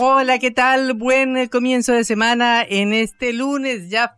Hola, ¿qué tal? Buen comienzo de semana en este lunes ya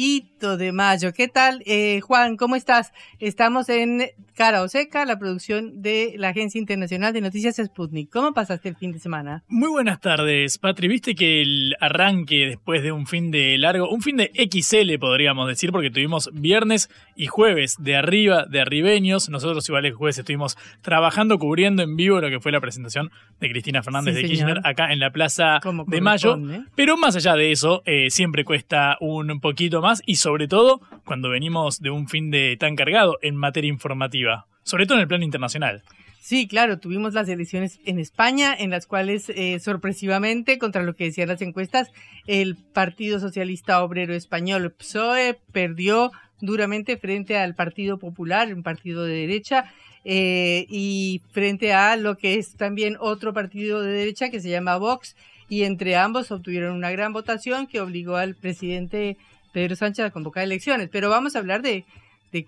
fresquito de mayo. ¿Qué tal, eh, Juan? ¿Cómo estás? Estamos en Cara o Seca, la producción de la Agencia Internacional de Noticias Sputnik. ¿Cómo pasaste el fin de semana? Muy buenas tardes, Patri. Viste que el arranque después de un fin de largo, un fin de XL podríamos decir, porque tuvimos viernes y jueves de arriba, de arribeños. Nosotros igual el jueves estuvimos trabajando, cubriendo en vivo lo que fue la presentación de Cristina Fernández Sí, de señor. Kirchner acá en la Plaza de Mayo. Pero más allá de eso, eh, siempre cuesta un poquito más y sobre todo cuando venimos de un fin de tan cargado en materia informativa, sobre todo en el plano internacional. Sí, claro, tuvimos las elecciones en España, en las cuales eh, sorpresivamente, contra lo que decían las encuestas, el Partido Socialista Obrero Español, PSOE, perdió duramente frente al Partido Popular, un partido de derecha, eh, y frente a lo que es también otro partido de derecha que se llama Vox, y entre ambos obtuvieron una gran votación que obligó al presidente Pedro Sánchez a convocar elecciones. Pero vamos a hablar de,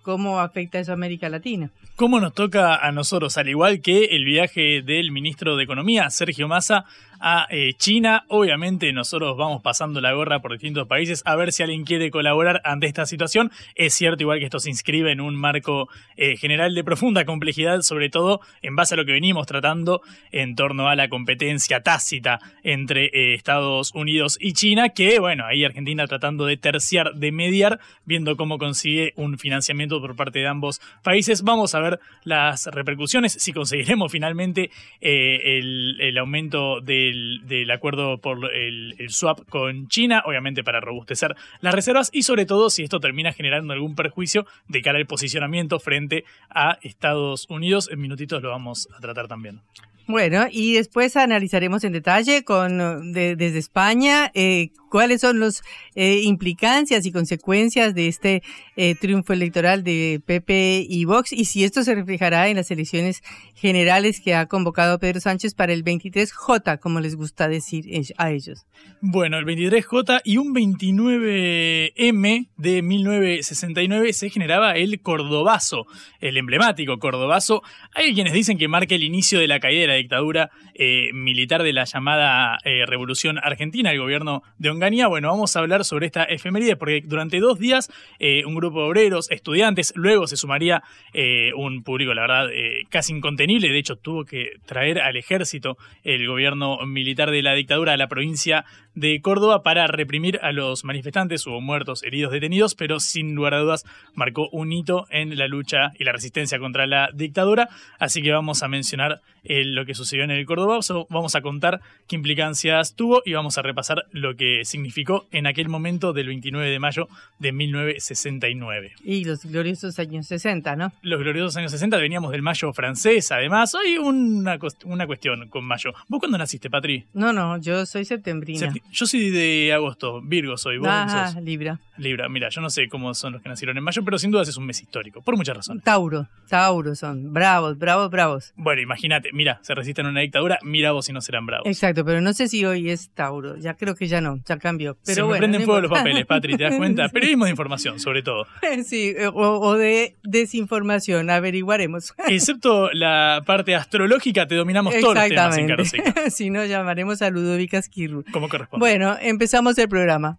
cómo afecta eso a América Latina. ¿Cómo nos toca a nosotros? Al igual que el viaje del ministro de Economía, Sergio Massa, a eh, China. Obviamente nosotros vamos pasando la gorra por distintos países a ver si alguien quiere colaborar ante esta situación. Es cierto igual que esto se inscribe en un marco eh, general de profunda complejidad, sobre todo en base a lo que venimos tratando en torno a la competencia tácita entre eh, Estados Unidos y China, que bueno, ahí Argentina tratando de terciar, de mediar, viendo cómo consigue un financiamiento por parte de ambos países. Vamos a ver las repercusiones, si conseguiremos finalmente el, el aumento del, del acuerdo por el, el swap con China, obviamente para robustecer las reservas y sobre todo si esto termina generando algún perjuicio de cara al posicionamiento frente a Estados Unidos. En minutitos lo vamos a tratar también. Bueno, y después analizaremos en detalle con eh, de- desde España eh, cuáles son las implicancias y consecuencias de este eh, triunfo electoral de PP y Vox y si esto se reflejará en las elecciones generales que ha convocado Pedro Sánchez para el 23J, como les gusta decir a ellos. Bueno, el 23J y un 29M de 1969 se generaba el Cordobazo, el emblemático Cordobazo. Hay quienes dicen que marca el inicio de la caída la dictadura eh, militar de la llamada eh, Revolución Argentina, el gobierno de Onganía. Bueno, vamos a hablar sobre esta efeméride porque durante dos días eh, un grupo de obreros, estudiantes, luego se sumaría un público, la verdad, casi incontenible. De hecho, tuvo que traer al ejército el gobierno militar de la dictadura a la provincia de Córdoba para reprimir a los manifestantes. Hubo muertos, heridos, detenidos, pero sin lugar a dudas marcó un hito en la lucha y la resistencia contra la dictadura. Así que vamos a mencionar eh, lo que sucedió en el Córdoba. Vamos a contar qué implicancias tuvo y vamos a repasar lo que significó en aquel momento del 29 de mayo de 1969. Y los gloriosos años 60, ¿no? Los gloriosos años 60 veníamos del mayo francés, además. Hay una, una cuestión con mayo. ¿Vos cuándo naciste, Patri? No, no, yo soy septembrina. Yo soy de agosto, Virgo soy. ¿Vos Ah? Libra. Libra, mira, yo no sé cómo son los que nacieron en mayo, pero sin dudas es un mes histórico, por muchas razones. Tauro, Tauro son, bravos, bravos, bravos. Bueno, imagínate, mira, se resisten a una dictadura, mira vos si no serán bravos. Exacto, pero no sé si hoy es Tauro. Ya creo que ya no, ya cambió. Pero se me bueno, prenden no fuego los papeles, Patri, ¿te das cuenta? Periodismo de información, sobre todo. Sí, o, o de desinformación, averiguaremos. Excepto la parte astrológica, te dominamos todos los temas en si no, llamaremos a Ludovica Esquirru. como corresponde. Bueno, empezamos el programa.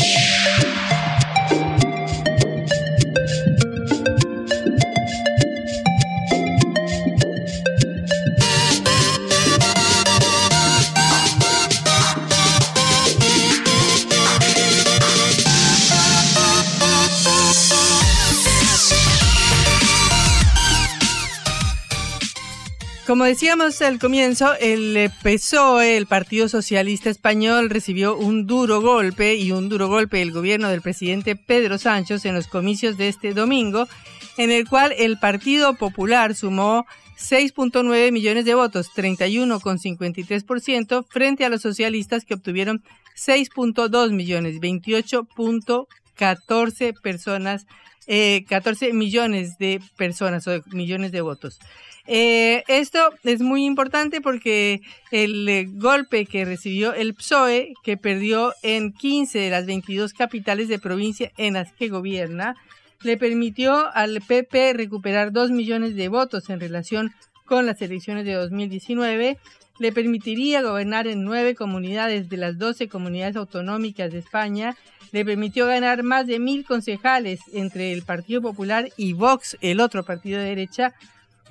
Como decíamos al comienzo, el PSOE, el Partido Socialista Español, recibió un duro golpe y un duro golpe del gobierno del presidente Pedro Sánchez en los comicios de este domingo, en el cual el Partido Popular sumó 6.9 millones de votos, 31,53%, frente a los socialistas que obtuvieron 6.2 millones, 28.14 personas, eh, 14 millones de personas o millones de votos. Eh, esto es muy importante porque el eh, golpe que recibió el PSOE, que perdió en 15 de las 22 capitales de provincia en las que gobierna, le permitió al PP recuperar 2 millones de votos en relación con las elecciones de 2019, le permitiría gobernar en nueve comunidades de las 12 comunidades autonómicas de España, le permitió ganar más de mil concejales entre el Partido Popular y Vox, el otro partido de derecha,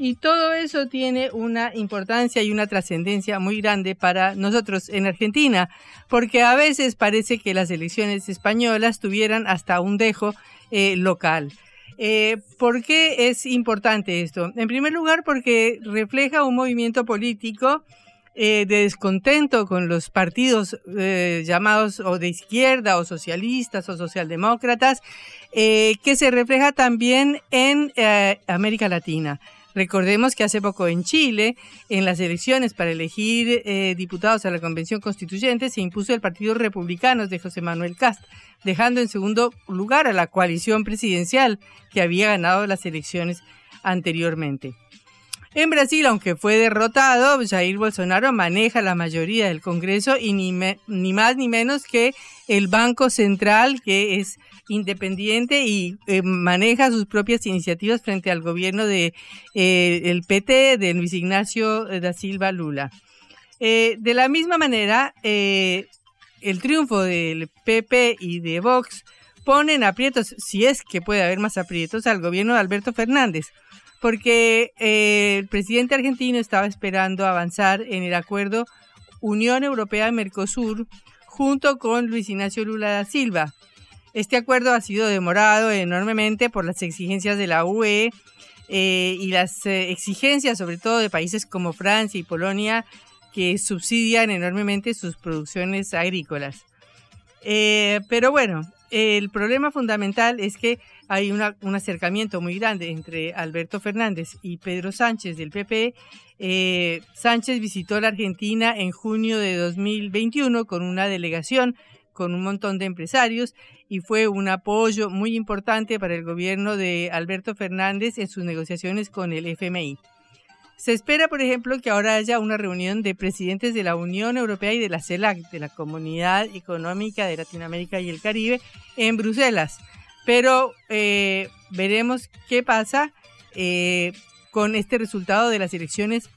y todo eso tiene una importancia y una trascendencia muy grande para nosotros en Argentina, porque a veces parece que las elecciones españolas tuvieran hasta un dejo eh, local. Eh, ¿Por qué es importante esto? En primer lugar, porque refleja un movimiento político eh, de descontento con los partidos llamados o de izquierda o socialistas o socialdemócratas, que se refleja también en América Latina. Recordemos que hace poco en Chile, en las elecciones para elegir eh, diputados a la Convención Constituyente, se impuso el Partido Republicano de José Manuel Cast, dejando en segundo lugar a la coalición presidencial que había ganado las elecciones anteriormente. En Brasil, aunque fue derrotado, Jair Bolsonaro maneja la mayoría del Congreso y ni, ni más ni menos que el Banco Central, que es independiente y eh, maneja sus propias iniciativas frente al gobierno de eh, el PT de Luis Ignacio da Silva Lula. Eh, de la misma manera, el triunfo del PP y de Vox ponen aprietos, si es que puede haber más aprietos, al gobierno de Alberto Fernández, porque el presidente argentino estaba esperando avanzar en el acuerdo Unión Europea-Mercosur junto con Luis Ignacio Lula da Silva. Este acuerdo ha sido demorado enormemente por las exigencias de la UE eh, y las eh, exigencias sobre todo de países como Francia y Polonia que subsidian enormemente sus producciones agrícolas. Eh, pero bueno, el problema fundamental es que hay un acercamiento muy grande entre Alberto Fernández y Pedro Sánchez del PP. Sánchez visitó la Argentina en junio de 2021 con una delegación con un montón de empresarios y fue un apoyo muy importante para el gobierno de Alberto Fernández en sus negociaciones con el FMI. Se espera, por ejemplo, que ahora haya una reunión de presidentes de la Unión Europea y de la CELAC, de la Comunidad Económica de Latinoamérica y el Caribe, en Bruselas. Pero eh, veremos qué pasa eh, con este resultado de las elecciones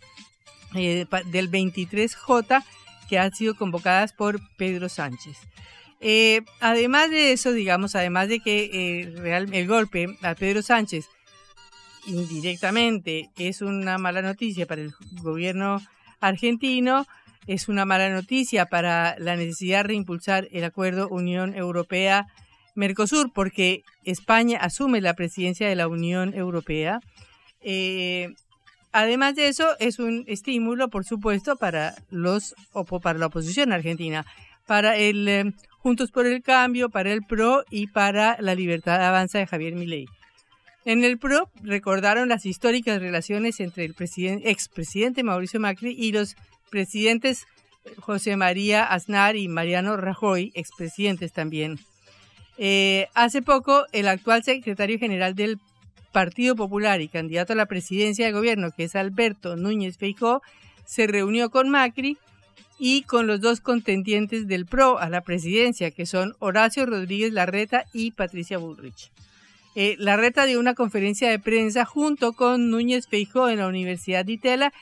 eh, del 23J que han sido convocadas por Pedro Sánchez. Eh, además de eso, digamos, además de que eh, el golpe a Pedro Sánchez indirectamente es una mala noticia para el gobierno argentino, es una mala noticia para la necesidad de reimpulsar el acuerdo Unión Europea-Mercosur, porque España asume la presidencia de la Unión Europea. Eh, además de eso, es un estímulo, por supuesto, para los para la oposición argentina, para el Juntos por el Cambio, para el PRO y para la Libertad Avanza de Javier Milei. En el PRO recordaron las históricas relaciones entre el expresidente Mauricio Macri y los presidentes José María Aznar y Mariano Rajoy, expresidentes también. Eh, hace poco, el actual secretario general del Partido Popular y candidato a la presidencia de gobierno, que es Alberto Núñez Feijó, se reunió con Macri y con los dos contendientes del PRO a la presidencia, que son Horacio Rodríguez Larreta y Patricia Bullrich. Eh, Larreta dio una conferencia de prensa junto con Núñez Feijó en la Universidad de Itela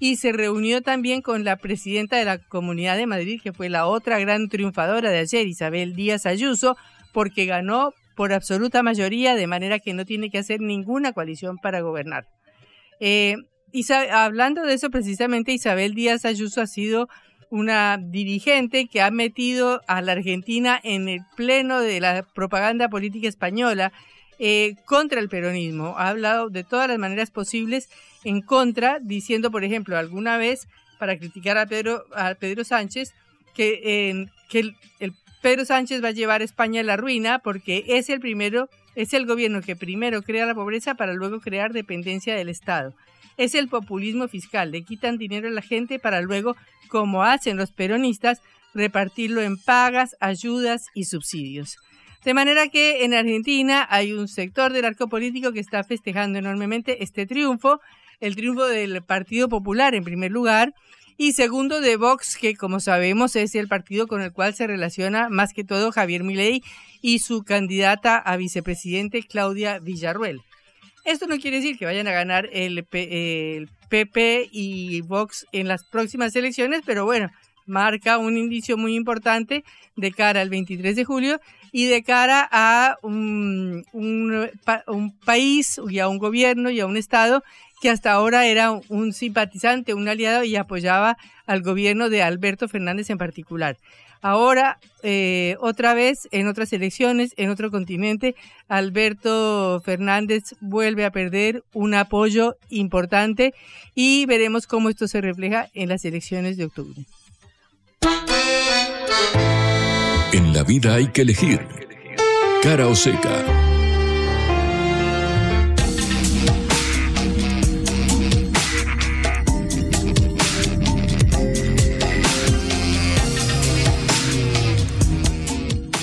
y se reunió también con la presidenta de la Comunidad de Madrid, que fue la otra gran triunfadora de ayer, Isabel Díaz Ayuso, porque ganó por absoluta mayoría, de manera que no tiene que hacer ninguna coalición para gobernar. Eh, hablando de eso, precisamente Isabel Díaz Ayuso ha sido una dirigente que ha metido a la Argentina en el pleno de la propaganda política española eh, contra el peronismo. Ha hablado de todas las maneras posibles en contra, diciendo, por ejemplo, alguna vez para criticar a Pedro, a Pedro Sánchez, que, que el, el Pedro Sánchez va a llevar a España a la ruina porque es el primero, es el gobierno que primero crea la pobreza para luego crear dependencia del Estado. Es el populismo fiscal, le quitan dinero a la gente para luego, como hacen los peronistas, repartirlo en pagas, ayudas y subsidios. De manera que en Argentina hay un sector del arco político que está festejando enormemente este triunfo, el triunfo del Partido Popular en primer lugar, y segundo de Vox, que como sabemos es el partido con el cual se relaciona más que todo Javier Milei y su candidata a vicepresidente Claudia Villarruel. Esto no quiere decir que vayan a ganar el, el PP y Vox en las próximas elecciones, pero bueno, marca un indicio muy importante de cara al 23 de julio y de cara a un, país y a un gobierno y a un Estado que hasta ahora era un simpatizante, un aliado y apoyaba al gobierno de Alberto Fernández en particular. Ahora, eh, otra vez, en otras elecciones, en otro continente, Alberto Fernández vuelve a perder un apoyo importante y veremos cómo esto se refleja en las elecciones de octubre. La vida hay que elegir. Cara o seca.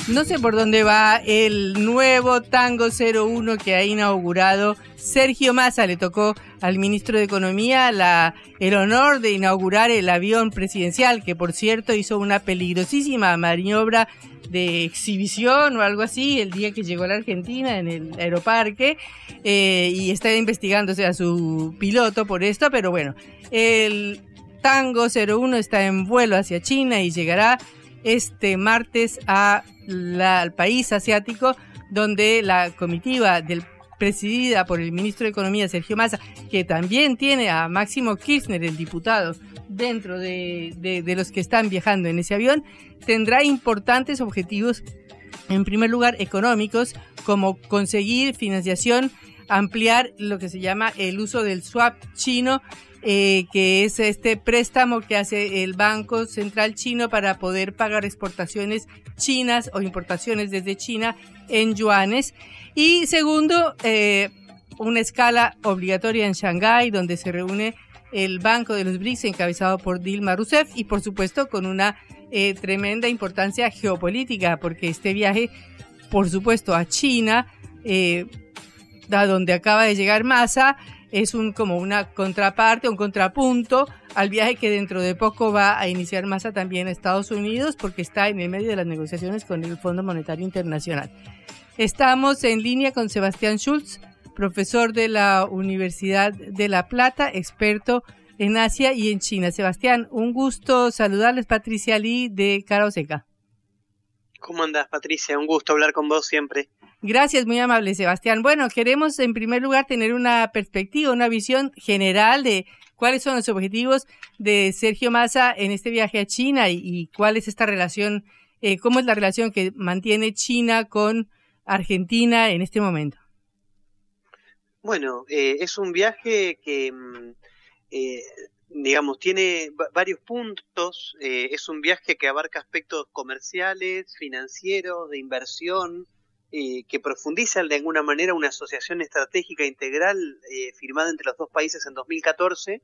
No sé por dónde va el nuevo Tango 01 que ha inaugurado Sergio Massa. Le tocó al ministro de Economía la, el honor de inaugurar el avión presidencial, que por cierto hizo una peligrosísima maniobra de exhibición o algo así el día que llegó a la Argentina en el aeroparque eh, y está investigándose a su piloto por esto, pero bueno, el Tango 01 está en vuelo hacia China y llegará este martes al país asiático donde la comitiva del presidida por el ministro de Economía Sergio Massa, que también tiene a Máximo Kirchner, el diputado, dentro de, los que están viajando en ese avión, tendrá importantes objetivos, en primer lugar, económicos, como conseguir financiación, ampliar lo que se llama el uso del swap chino eh, que es este préstamo que hace el Banco Central Chino para poder pagar exportaciones chinas o importaciones desde China en yuanes. Y segundo, eh, una escala obligatoria en Shanghái, donde se reúne el Banco de los BRICS encabezado por Dilma Rousseff y por supuesto con una eh, tremenda importancia geopolítica, porque este viaje, por supuesto, a China, a donde acaba de llegar Massa, es un, como una contraparte, un contrapunto al viaje que dentro de poco va a iniciar Massa también a Estados Unidos porque está en el medio de las negociaciones con el Fondo Monetario Internacional. Estamos en línea con Sebastián Schultz, profesor de la Universidad de La Plata, experto en Asia y en China. Sebastián, un gusto saludarles, Patricia Lee de Cara Seca. ¿Cómo andas, Patricia? Un gusto hablar con vos siempre. Gracias, muy amable Sebastián. Bueno, queremos en primer lugar tener una perspectiva, una visión general de cuáles son los objetivos de Sergio Massa en este viaje a China y, cuál es esta relación, eh, cómo es la relación que mantiene China con Argentina en este momento. Bueno, eh, es un viaje que, mm, eh, digamos, tiene varios puntos. es un viaje que abarca aspectos comerciales, financieros, de inversión, eh, que profundiza de alguna manera una asociación estratégica integral eh, firmada entre los dos países en 2014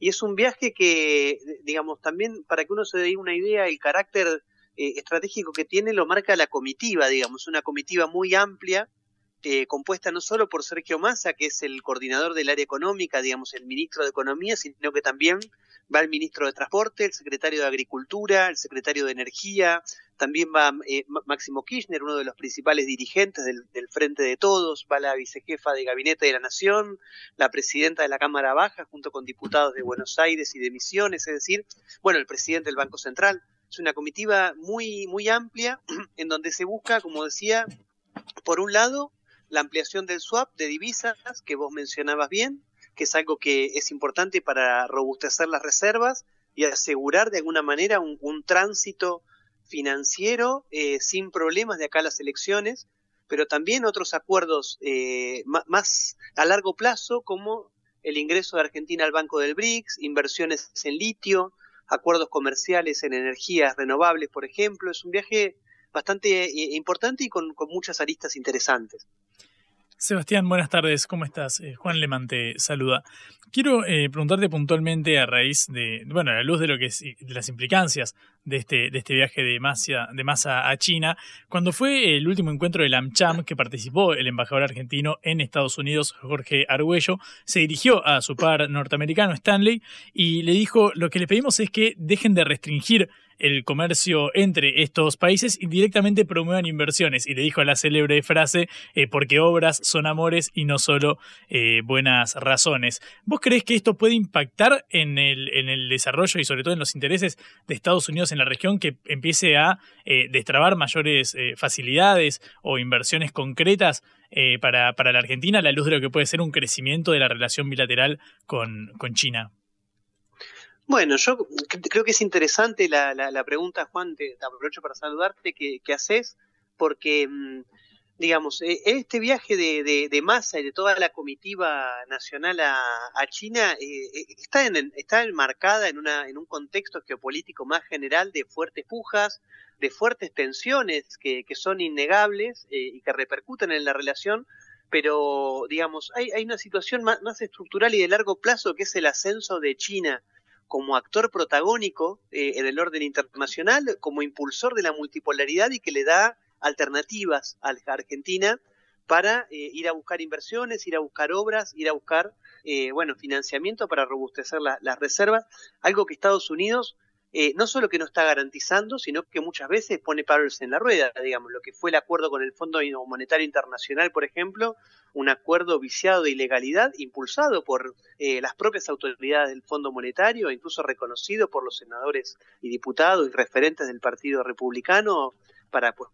y es un viaje que, digamos, también para que uno se dé una idea, el carácter eh, estratégico que tiene lo marca la comitiva, digamos, una comitiva muy amplia, compuesta no solo por Sergio Massa, que es el coordinador del área económica, digamos, el ministro de Economía, sino que también va el ministro de Transporte, el secretario de Agricultura, el secretario de Energía, también va eh, Máximo Kirchner, uno de los principales dirigentes del, Frente de Todos, va la vicejefa de Gabinete de la Nación, la presidenta de la Cámara Baja, junto con diputados de Buenos Aires y de Misiones, es decir, bueno, el presidente del Banco Central. Es una comitiva muy, muy amplia en donde se busca, como decía, por un lado, la ampliación del swap de divisas, que vos mencionabas bien, que es algo que es importante para robustecer las reservas y asegurar de alguna manera un, tránsito financiero eh, sin problemas de acá a las elecciones, pero también otros acuerdos eh, más a largo plazo como el ingreso de Argentina al Banco del BRICS, inversiones en litio, acuerdos comerciales en energías renovables, por ejemplo. Es un viaje bastante eh, importante y con, con muchas aristas interesantes. Sebastián, buenas tardes, ¿cómo estás? Eh, Juan Lemán te saluda. Quiero eh, preguntarte puntualmente a raíz de, bueno, a la luz de lo que es, de las implicancias de este, de este viaje de Massa, de a China, cuando fue el último encuentro del AmCham que participó el embajador argentino en Estados Unidos, Jorge Argüello, se dirigió a su par norteamericano, Stanley, y le dijo, lo que le pedimos es que dejen de restringir el comercio entre estos países y directamente promuevan inversiones. Y le dijo la célebre frase, eh, porque obras son amores y no solo eh, buenas razones. ¿Vos crees que esto puede impactar en el, en el desarrollo y sobre todo en los intereses de Estados Unidos en la región que empiece a eh, destrabar mayores facilidades o inversiones concretas para, para la Argentina a la luz de lo que puede ser un crecimiento de la relación bilateral con, con China? Bueno, yo creo que es interesante la, la, pregunta, Juan, te, aprovecho para saludarte, que, haces, porque, mm, digamos, e, este viaje de, de, masa y de toda la comitiva nacional a, China eh, eh, está, en, está enmarcada en, una, en un contexto geopolítico más general de fuertes pujas, de fuertes tensiones que, son innegables eh, y que repercuten en la relación, pero, digamos, hay, hay una situación más estructural y de largo plazo que es el ascenso de China como actor protagónico eh, en el orden internacional, como impulsor de la multipolaridad y que le da alternativas a Argentina para eh, ir a buscar inversiones, ir a buscar obras, ir a buscar eh, bueno financiamiento para robustecer las reservas, algo que Estados Unidos eh, no solo que no está garantizando, sino que muchas veces pone palos en la rueda, digamos, lo que fue el acuerdo con el Fondo Monetario Internacional, por ejemplo, un acuerdo viciado de ilegalidad impulsado por eh, las propias autoridades del Fondo Monetario, incluso reconocido por los senadores y diputados y referentes del Partido Republicano para pues,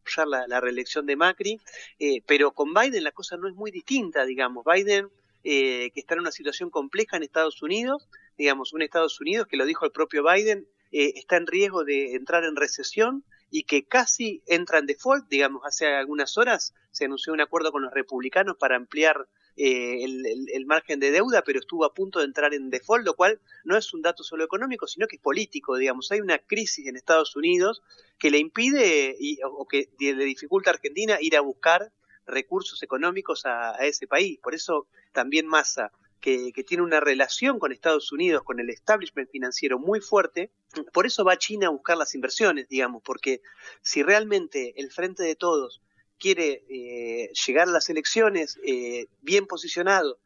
apoyar la, reelección de Macri, eh, pero con Biden la cosa no es muy distinta, digamos, Biden que está en una situación compleja en Estados Unidos, digamos, un Estados Unidos que lo dijo el propio Biden, eh, está en riesgo de entrar en recesión y que casi entra en default, digamos, hace algunas horas se anunció un acuerdo con los republicanos para ampliar eh, el, margen de deuda, pero estuvo a punto de entrar en default, lo cual no es un dato solo económico, sino que es político, digamos. Hay una crisis en Estados Unidos que le impide o que le dificulta a Argentina ir a buscar recursos económicos a, a ese país. Por eso también Massa que, tiene una relación con Estados Unidos, con el establishment financiero muy fuerte, por eso va China a buscar las inversiones, digamos, porque si realmente el Frente de Todos quiere eh, llegar a las elecciones eh, bien posicionado,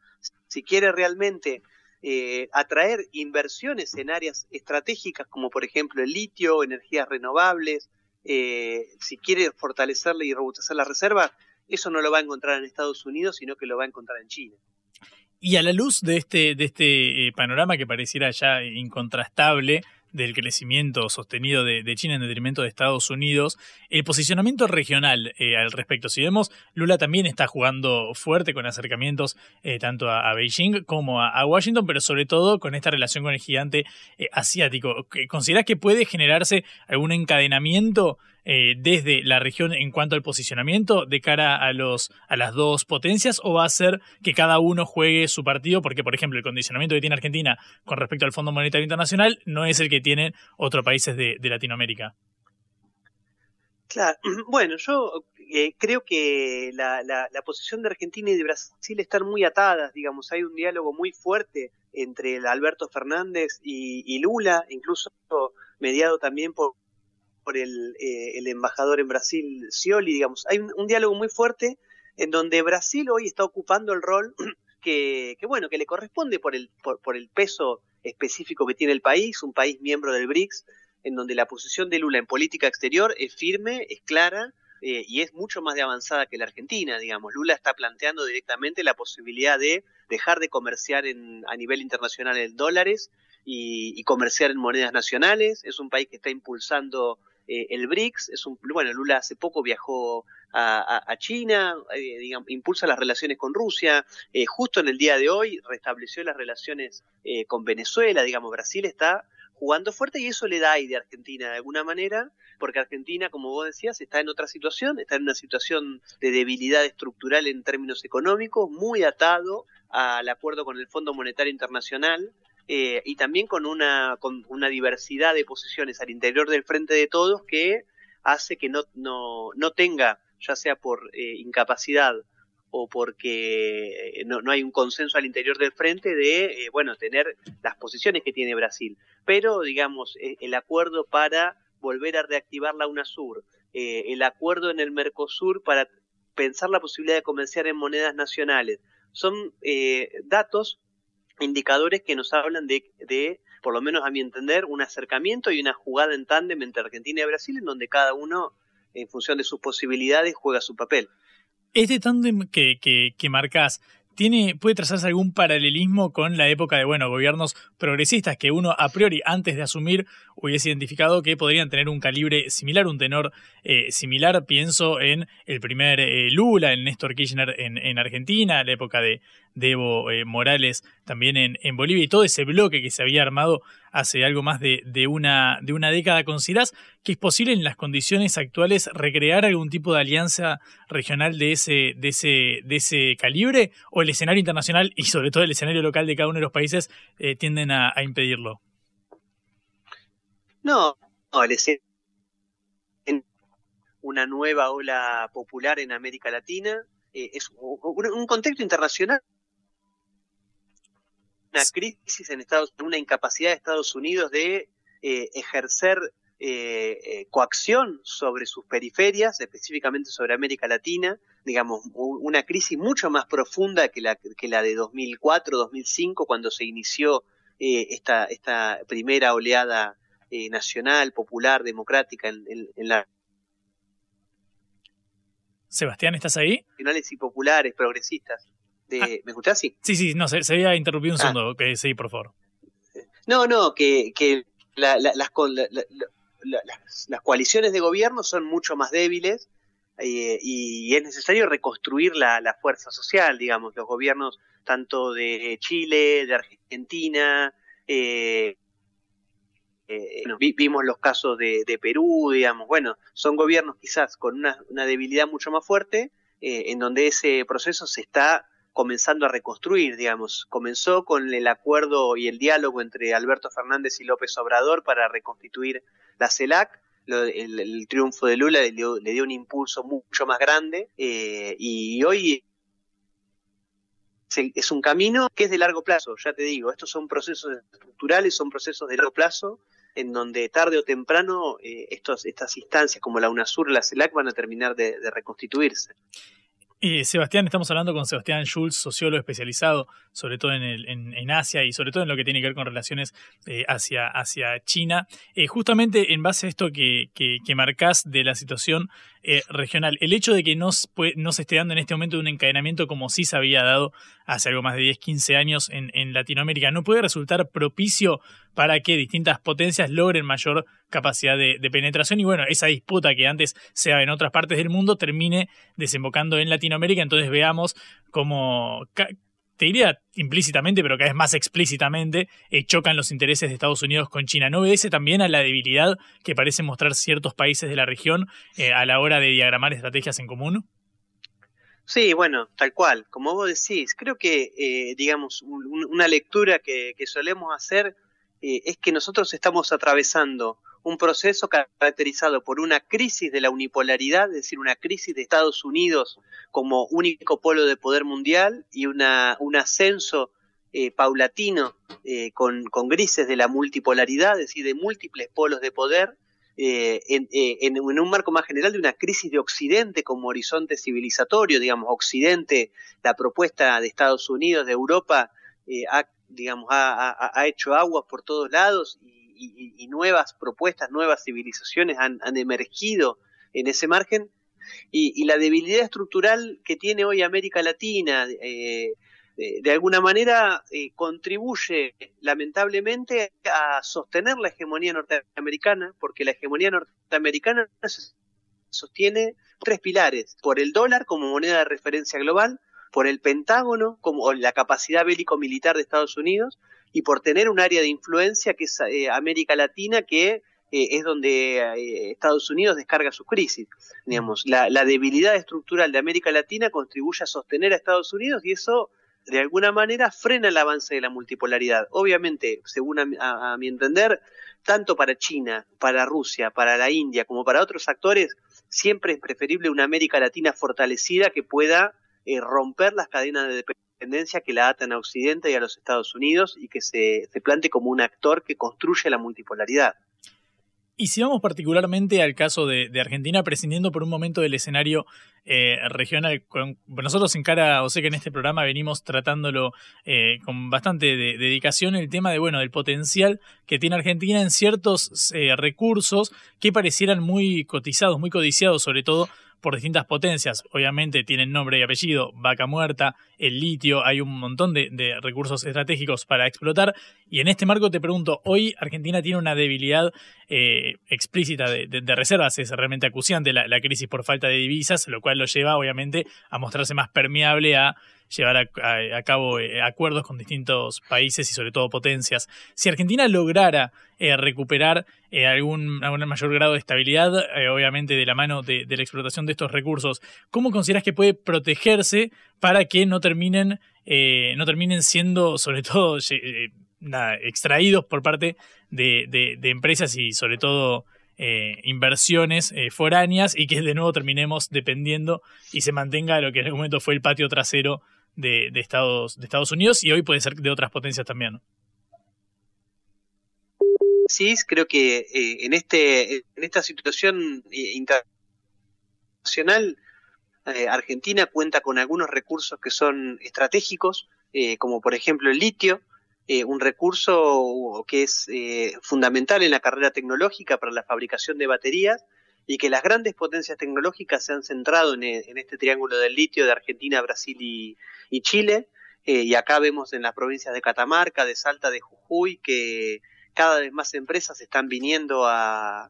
si quiere realmente eh, atraer inversiones en áreas estratégicas como por ejemplo el litio, energías renovables, si quiere fortalecerle y robustecer la reserva, eso no lo va a encontrar en Estados Unidos, sino que lo va a encontrar en China. Y a la luz de este, de este eh, panorama que pareciera ya incontrastable del crecimiento sostenido de, China en detrimento de Estados Unidos, el posicionamiento regional eh, al respecto. Si vemos, Lula también está jugando fuerte con acercamientos eh, tanto a, Beijing como a, Washington, pero sobre todo con esta relación con el gigante asiático. ¿Consideras que puede generarse algún encadenamiento eh, desde la región en cuanto al posicionamiento de cara a, los, a las dos potencias o va a ser que cada uno juegue su partido? Porque, por ejemplo, el condicionamiento que tiene Argentina con respecto al Fondo Monetario Internacional no es el que tienen otros países de, Latinoamérica. Claro, bueno, yo eh, creo que la, posición de Argentina y de Brasil están muy atadas, digamos, hay un diálogo muy fuerte entre Alberto Fernández y Lula, incluso mediado también por, por el, eh, el embajador en Brasil, Scioli, digamos. Hay un, diálogo muy fuerte en donde Brasil hoy está ocupando el rol que, que bueno, que le corresponde por el, por, por, el peso específico que tiene el país, un país miembro del BRICS, en donde la posición de Lula en política exterior es firme, es clara eh, y es mucho más de avanzada que la Argentina, digamos. Lula está planteando directamente la posibilidad de dejar de comerciar en, a nivel internacional en dólares y, y comerciar en monedas nacionales. Es un país que está impulsando eh, el BRICS, es un, bueno, Lula hace poco viajó a, China, eh, digamos, impulsa las relaciones con Rusia, eh, justo en el día de hoy restableció las relaciones con Venezuela, digamos, Brasil está jugando fuerte y eso le da aire a Argentina de alguna manera, porque Argentina, como vos decías, está en otra situación, está en una situación de debilidad estructural en términos económicos, muy atado al acuerdo con el Fondo Monetario Internacional, eh, y también con una, con una diversidad de posiciones al interior del frente de todos que hace que no, no, no tenga, ya sea por eh, incapacidad o porque no, no, hay un consenso al interior del frente de, eh, bueno, tener las posiciones que tiene Brasil. Pero, digamos, el acuerdo para volver a reactivar la UNASUR, el acuerdo en el Mercosur para pensar la posibilidad de comerciar en monedas nacionales, son datos indicadores que nos hablan de, de, por lo menos a mi entender, un acercamiento y una jugada en tándem entre Argentina y Brasil, en donde cada uno, en función de sus posibilidades, juega su papel. Este tándem que, que, que marcas, tiene, puede trazarse algún paralelismo con la época de bueno, gobiernos progresistas que uno a priori antes de asumir hubiese identificado que podrían tener un calibre similar, un tenor eh, similar. Pienso en el primer eh, Lula, en Néstor Kirchner en, en, Argentina, la época de, de Evo eh, Morales también en, Bolivia y todo ese bloque que se había armado hace algo más de, una, de una década. ¿Considerás que es posible en las condiciones actuales recrear algún tipo de alianza regional de ese, de ese, de ese calibre? ¿O el escenario internacional y sobre todo el escenario local de cada uno de los países eh, tienden a, impedirlo? No, no el una nueva ola popular en América Latina, eh, es un contexto internacional una crisis en Estados Unidos, una incapacidad de Estados Unidos de eh, ejercer eh, eh, coacción sobre sus periferias, específicamente sobre América Latina, digamos, una crisis mucho más profunda que la, que la de 2004-2005, cuando se inició eh, esta, esta primera oleada eh, nacional, popular, democrática en, en, en la Sebastián, ¿estás ahí? Nacionales y populares, progresistas. De, ah, ¿Me escuchás? Sí, sí, sí no, se, se había interrumpido un ah. segundo. Okay, sí, por favor. No, no, que, que la, la, las, la, las, coaliciones de gobierno son mucho más débiles eh, y es necesario reconstruir la, la, fuerza social, digamos, los gobiernos tanto de Chile, de Argentina, eh, eh, vimos los casos de, de, Perú, digamos, bueno, son gobiernos quizás con una, una debilidad mucho más fuerte, eh, en donde ese proceso se está comenzando a reconstruir, digamos. Comenzó con el acuerdo y el diálogo entre Alberto Fernández y López Obrador para reconstituir la CELAC. Lo, el, el, triunfo de Lula le dio, le dio, un impulso mucho más grande eh, y hoy es un camino que es de largo plazo, ya te digo, estos son procesos estructurales, son procesos de largo plazo en donde tarde o temprano eh, estos, estas instancias como la UNASUR, la CELAC van a terminar de, de reconstituirse. Sebastián, estamos hablando con Sebastián Schulz, sociólogo especializado sobre todo en, el, en, Asia y sobre todo en lo que tiene que ver con relaciones eh, hacia, hacia China. Eh, justamente en base a esto que, que, que de la situación eh, regional, el hecho de que no, se esté dando en este momento un encadenamiento como sí se había dado hace algo más de 10, 15 años en, Latinoamérica, ¿no puede resultar propicio para que distintas potencias logren mayor capacidad de, de, penetración. Y bueno, esa disputa que antes se daba en otras partes del mundo termine desembocando en Latinoamérica, entonces veamos cómo te diría implícitamente, pero cada vez más explícitamente, eh, chocan los intereses de Estados Unidos con China. ¿No obedece también a la debilidad que parecen mostrar ciertos países de la región eh, a la hora de diagramar estrategias en común? Sí, bueno, tal cual. Como vos decís, creo que, eh, digamos, un, una lectura que, que solemos hacer eh, es que nosotros estamos atravesando un proceso caracterizado por una crisis de la unipolaridad, es decir, una crisis de Estados Unidos como único polo de poder mundial y una, un ascenso eh, paulatino eh, con, con, grises de la multipolaridad, es decir, de múltiples polos de poder, eh, en, en, en, un marco más general de una crisis de Occidente como horizonte civilizatorio, digamos, Occidente, la propuesta de Estados Unidos, de Europa, eh, ha, digamos, ha, hecho aguas por todos lados y nuevas propuestas, nuevas civilizaciones han, emergido en ese margen. Y, la debilidad estructural que tiene hoy América Latina, eh, de, de, alguna manera, eh, contribuye lamentablemente a sostener la hegemonía norteamericana, porque la hegemonía norteamericana sostiene tres pilares, por el dólar como moneda de referencia global, por el Pentágono como la capacidad bélico militar de Estados Unidos y por tener un área de influencia que es eh, América Latina, que eh, es donde eh, Estados Unidos descarga sus crisis. Digamos, la, debilidad estructural de América Latina contribuye a sostener a Estados Unidos y eso de alguna manera frena el avance de la multipolaridad. Obviamente, según a mi entender, tanto para China, para Rusia, para la India, como para otros actores, siempre es preferible una América Latina fortalecida que pueda eh, romper las cadenas de dependencia que la atan a Occidente y a los Estados Unidos y que se, se plante como un actor que construye la multipolaridad. Y si vamos particularmente al caso de, Argentina, prescindiendo por un momento del escenario eh, regional, nosotros en cara, o sé que en este programa venimos tratándolo eh, con bastante de, dedicación, el tema de, bueno, del potencial que tiene Argentina en ciertos eh, recursos que parecieran muy cotizados, muy codiciados, sobre todo por distintas potencias. Obviamente tienen nombre y apellido, vaca muerta, el litio, hay un montón de, recursos estratégicos para explotar. Y en este marco te pregunto, hoy Argentina tiene una debilidad eh, explícita de, reservas, es realmente acuciante la, la, crisis por falta de divisas, lo cual lo lleva obviamente a mostrarse más permeable a llevar a, cabo eh, acuerdos con distintos países y sobre todo potencias. Si Argentina lograra eh, recuperar eh, algún, algún, mayor grado de estabilidad, obviamente de la mano de, la explotación de estos recursos, ¿cómo consideras que puede protegerse para que no terminen, no terminen siendo sobre todo extraídos por parte de, empresas y sobre todo inversiones foráneas y que de nuevo terminemos dependiendo y se mantenga lo que en algún momento fue el patio trasero de, de, Estados, de Estados Unidos y hoy puede ser de otras potencias también. Sí, creo que eh, en, este, en esta situación internacional eh, Argentina cuenta con algunos recursos que son estratégicos, eh, como por ejemplo el litio, eh, un recurso que es eh, fundamental en la carrera tecnológica para la fabricación de baterías y que las grandes potencias tecnológicas se han centrado en, en este triángulo del litio de Argentina, Brasil y, y Chile. Eh, y acá vemos en las provincias de Catamarca, de Salta, de Jujuy, que cada vez más empresas están viniendo a,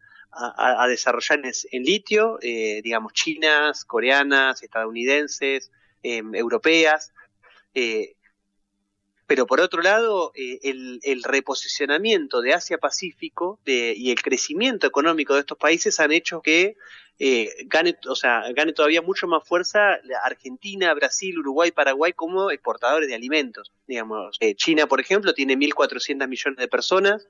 desarrollar en, litio, eh, digamos, chinas, coreanas, estadounidenses, eh, europeas. Eh, pero por otro lado, eh, el, el, reposicionamiento de Asia-Pacífico y el crecimiento económico de estos países han hecho que eh, gane, o sea, gane todavía mucho más fuerza Argentina, Brasil, Uruguay, Paraguay como exportadores de alimentos. Digamos, eh, China, por ejemplo, tiene 1.400 millones de personas,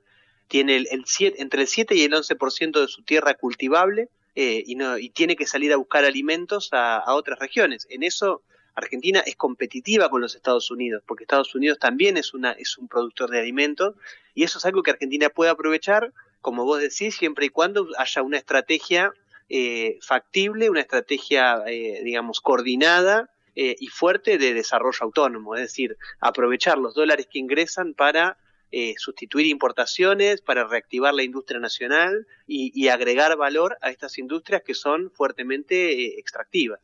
tiene el, el 7, entre el 7 y el 11% de su tierra cultivable eh, y, no, y tiene que salir a buscar alimentos a otras regiones. En eso Argentina es competitiva con los Estados Unidos, porque Estados Unidos también es, una, es un productor de alimentos, y eso es algo que Argentina puede aprovechar, como vos decís, siempre y cuando haya una estrategia eh, factible, una estrategia, eh, digamos, coordinada eh, y fuerte de desarrollo autónomo, es decir, aprovechar los dólares que ingresan para sustituir importaciones, para reactivar la industria nacional y, agregar valor a estas industrias que son fuertemente extractivas.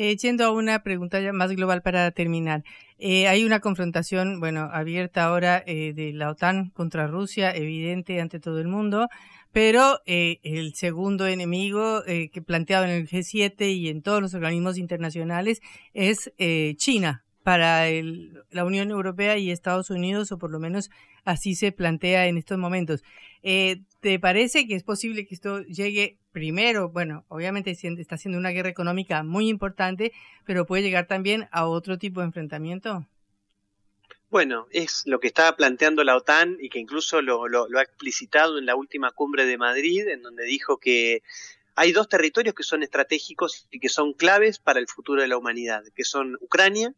Eh, a una pregunta más global para terminar. Eh, hay una confrontación, bueno, abierta ahora eh, de la OTAN contra Rusia, evidente ante todo el mundo, pero eh, el segundo enemigo que planteado en el G7 y en todos los organismos internacionales es China para el, la Unión Europea y Estados Unidos, o por lo menos así se plantea en estos momentos. Eh, ¿Te parece que es posible que esto llegue primero? Bueno, obviamente está siendo una guerra económica muy importante, pero puede llegar también a otro tipo de enfrentamiento. Bueno, es lo que estaba planteando la OTAN y que incluso lo, lo, lo ha explicitado en la última cumbre de Madrid, en donde dijo que hay dos territorios que son estratégicos y que son claves para el futuro de la humanidad, que son Ucrania,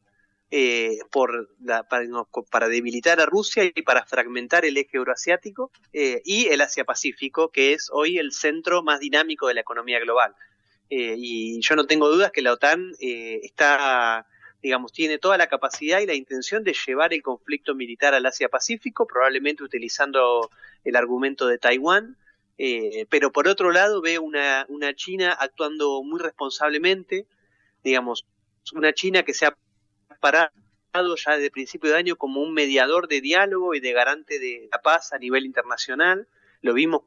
eh, por la, para, debilitar a Rusia y para fragmentar el eje euroasiático, eh, y el Asia-Pacífico, que es hoy el centro más dinámico de la economía global. Eh, y yo no tengo dudas que la OTAN eh, está, digamos, tiene toda la capacidad y la intención de llevar el conflicto militar al Asia-Pacífico, probablemente utilizando el argumento de Taiwán. Pero por otro lado veo una, una China actuando muy responsablemente, digamos, una China que se ha parado ya desde principio de año como un mediador de diálogo y de garante de la paz a nivel internacional. Lo vimos,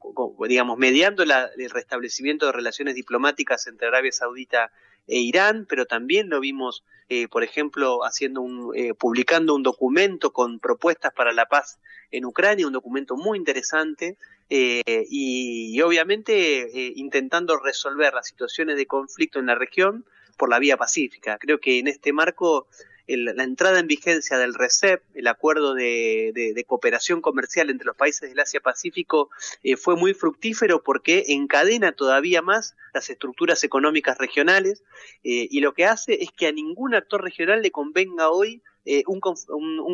digamos, mediando la, el restablecimiento de relaciones diplomáticas entre Arabia Saudita e Irán, pero también lo vimos, eh, por ejemplo, haciendo un, eh, publicando un documento con propuestas para la paz en Ucrania, un documento muy interesante, eh, y, y, obviamente intentando resolver las situaciones de conflicto en la región por la vía pacífica. Creo que en este marco el, la entrada en vigencia del RECEP, el acuerdo de, cooperación comercial entre los países del Asia-Pacífico, eh, fue muy fructífero porque encadena todavía más las estructuras económicas regionales eh, y lo que hace es que a ningún actor regional le convenga hoy eh, un,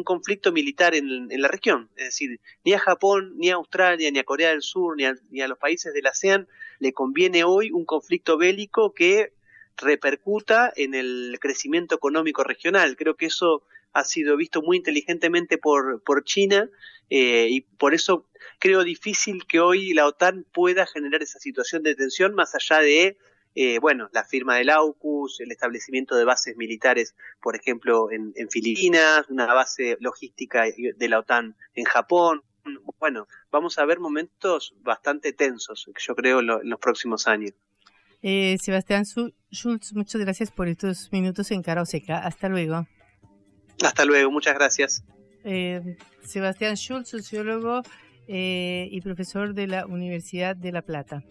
conflicto militar en, en, la región. Es decir, ni a Japón, ni a Australia, ni a Corea del Sur, ni a, ni a los países del ASEAN le conviene hoy un conflicto bélico que repercuta en el crecimiento económico regional. Creo que eso ha sido visto muy inteligentemente por, China eh, y por eso creo difícil que hoy la OTAN pueda generar esa situación de tensión más allá de eh, bueno, la firma del AUKUS, el establecimiento de bases militares, por ejemplo, en, en, Filipinas, una base logística de la OTAN en Japón. Bueno, vamos a ver momentos bastante tensos, yo creo, en los próximos años. Eh, Sebastián Schultz, muchas gracias por estos minutos en Cara o Seca. Hasta luego. Hasta luego, muchas gracias. Eh, Sebastián Schultz, sociólogo eh, y profesor de la Universidad de La Plata.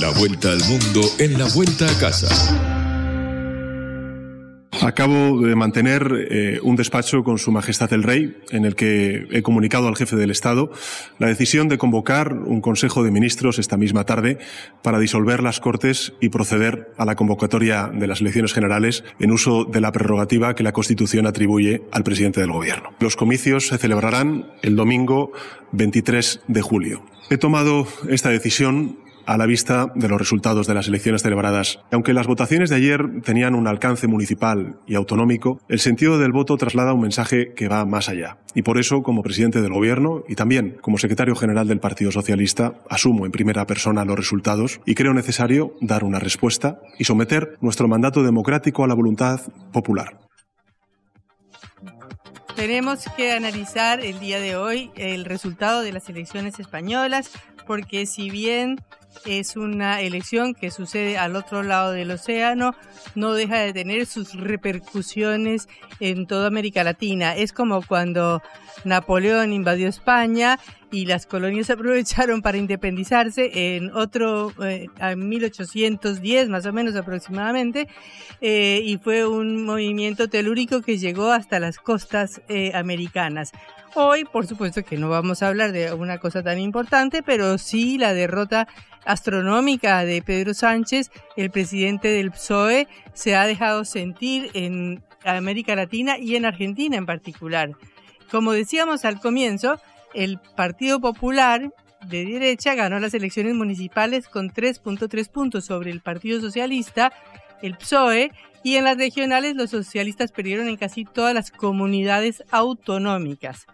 La vuelta al mundo en la vuelta a casa. Acabo de mantener eh, un despacho con Su Majestad el Rey, en el que he comunicado al jefe del Estado la decisión de convocar un Consejo de Ministros esta misma tarde para disolver las Cortes y proceder a la convocatoria de las elecciones generales en uso de la prerrogativa que la Constitución atribuye al presidente del Gobierno. Los comicios se celebrarán el domingo 23 de julio. He tomado esta decisión a la vista de los resultados de las elecciones celebradas. Aunque las votaciones de ayer tenían un alcance municipal y autonómico, el sentido del voto traslada un mensaje que va más allá. Y por eso, como presidente del Gobierno y también como secretario general del Partido Socialista, asumo en primera persona los resultados y creo necesario dar una respuesta y someter nuestro mandato democrático a la voluntad popular. Tenemos que analizar el día de hoy el resultado de las elecciones españolas, porque si bien es una elección que sucede al otro lado del océano, no deja de tener sus repercusiones en toda América Latina. Es como cuando Napoleón invadió España y las colonias aprovecharon para independizarse en otro, eh, en 1810 más o menos aproximadamente, eh, y fue un movimiento telúrico que llegó hasta las costas eh, americanas. Hoy, por supuesto que no vamos a hablar de una cosa tan importante, pero sí la derrota astronómica de Pedro Sánchez, el presidente del PSOE, se ha dejado sentir en América Latina y en Argentina en particular. Como decíamos al comienzo, el Partido Popular de derecha ganó las elecciones municipales con 3.3 puntos sobre el Partido Socialista, el PSOE, y en las regionales los socialistas perdieron en casi todas las comunidades autonómicas.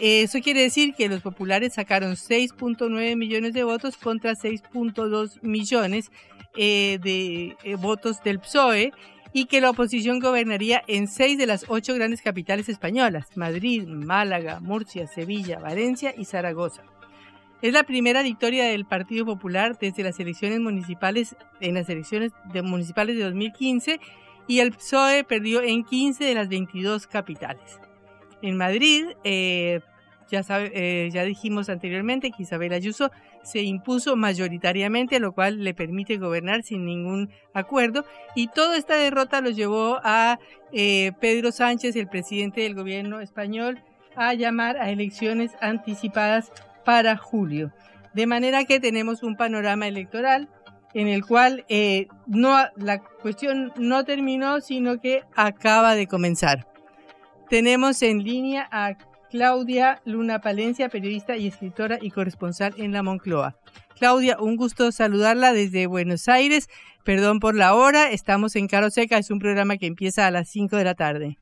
Eso quiere decir que los populares sacaron 6.9 millones de votos contra 6.2 millones eh, de eh, votos del PSOE y que la oposición gobernaría en seis de las ocho grandes capitales españolas, Madrid, Málaga, Murcia, Sevilla, Valencia y Zaragoza. Es la primera victoria del Partido Popular desde las elecciones municipales en las elecciones de municipales de 2015 y el PSOE perdió en 15 de las 22 capitales. En Madrid, eh, ya, sabe, eh, ya dijimos anteriormente que Isabel Ayuso se impuso mayoritariamente, lo cual le permite gobernar sin ningún acuerdo. Y toda esta derrota lo llevó a eh, Pedro Sánchez, el presidente del gobierno español, a llamar a elecciones anticipadas para julio. De manera que tenemos un panorama electoral en el cual eh, no, la cuestión no terminó, sino que acaba de comenzar. Tenemos en línea a Claudia Luna Palencia, periodista y escritora y corresponsal en la Moncloa. Claudia, un gusto saludarla desde Buenos Aires. Perdón por la hora, estamos en Caro Seca, es un programa que empieza a las 5 de la tarde.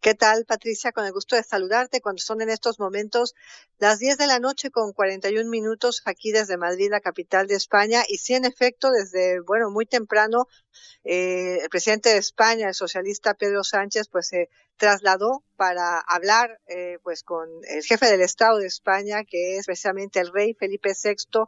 ¿Qué tal, Patricia? Con el gusto de saludarte cuando son en estos momentos las 10 de la noche con 41 minutos aquí desde Madrid, la capital de España. Y sí, en efecto, desde, bueno, muy temprano, eh, el presidente de España, el socialista Pedro Sánchez, pues se trasladó para hablar, eh, pues, con el jefe del Estado de España, que es precisamente el rey Felipe VI,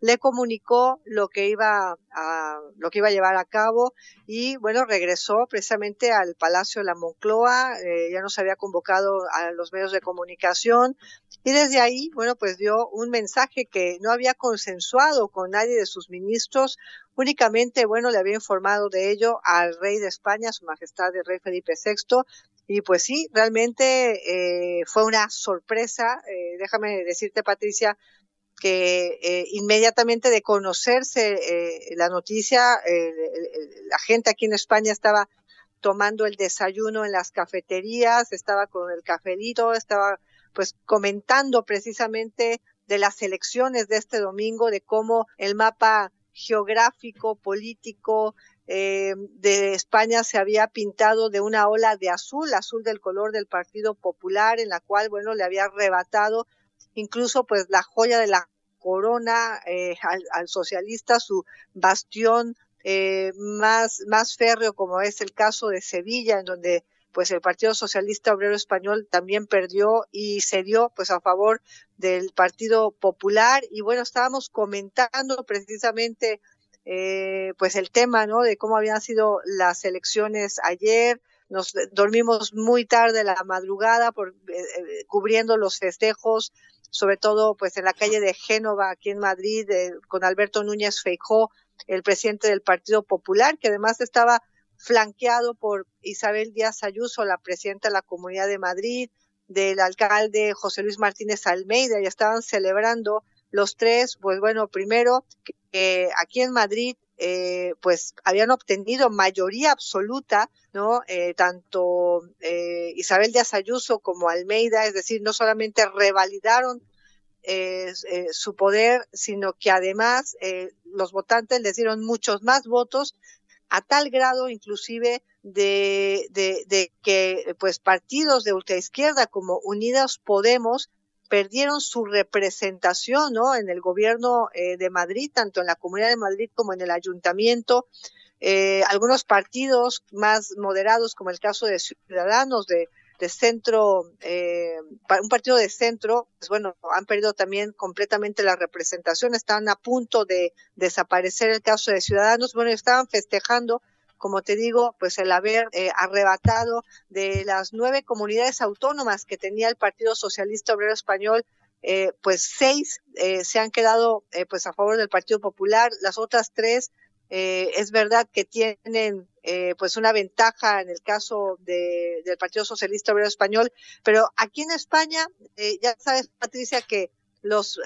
le comunicó lo que iba a, lo que iba a llevar a cabo y bueno, regresó precisamente al Palacio de la Moncloa, eh, ya nos había convocado a los medios de comunicación y desde ahí, bueno, pues dio un mensaje que no había consensuado con nadie de sus ministros, únicamente, bueno, le había informado de ello al rey de España, su majestad el rey Felipe VI, y pues sí, realmente eh, fue una sorpresa. Eh, déjame decirte, Patricia, que eh, inmediatamente de conocerse eh, la noticia, la gente aquí en España estaba tomando el desayuno en las cafeterías, estaba con el cafelito, estaba pues comentando precisamente de las elecciones de este domingo, de cómo el mapa geográfico, político eh, de España se había pintado de una ola de azul, azul del color del Partido Popular, en la cual, bueno, le había arrebatado incluso pues la joya de la corona eh, al, socialista, su bastión eh, más, más férreo, como es el caso de Sevilla, en donde pues el Partido Socialista Obrero Español también perdió y se dio pues a favor del Partido Popular. Y bueno estábamos comentando precisamente eh, pues el tema no de cómo habían sido las elecciones ayer. Nos dormimos muy tarde la madrugada por, cubriendo los festejos sobre todo pues en la calle de Génova, aquí en Madrid, con Alberto Núñez Feijó, el presidente del Partido Popular, que además estaba flanqueado por Isabel Díaz Ayuso, la presidenta de la Comunidad de Madrid, del alcalde José Luis Martínez Almeida, y estaban celebrando los tres, pues bueno, primero, que aquí en Madrid eh, pues habían obtenido mayoría absoluta, ¿no? Eh, tanto eh, Isabel Díaz Ayuso como Almeida, es decir, no solamente revalidaron eh, eh, su poder, sino que además los votantes les dieron muchos más votos a tal grado inclusive de, de, de que pues partidos de ultraizquierda como Unidas Podemos perdieron su representación ¿no? en el gobierno eh, de Madrid, tanto en la Comunidad de Madrid como en el ayuntamiento. Eh, algunos partidos más moderados, como el caso de Ciudadanos, de, de centro, eh, un partido de centro, pues bueno, han perdido también completamente la representación, están a punto de desaparecer el caso de Ciudadanos, bueno, estaban festejando como te digo, pues el haber eh, arrebatado de las nueve comunidades autónomas que tenía el Partido Socialista Obrero Español, eh, pues seis eh, se han quedado eh, pues a favor del Partido Popular, las otras tres eh, es verdad que tienen eh, pues una ventaja en el caso de, del Partido Socialista Obrero Español, pero aquí en España ya sabes Patricia que los,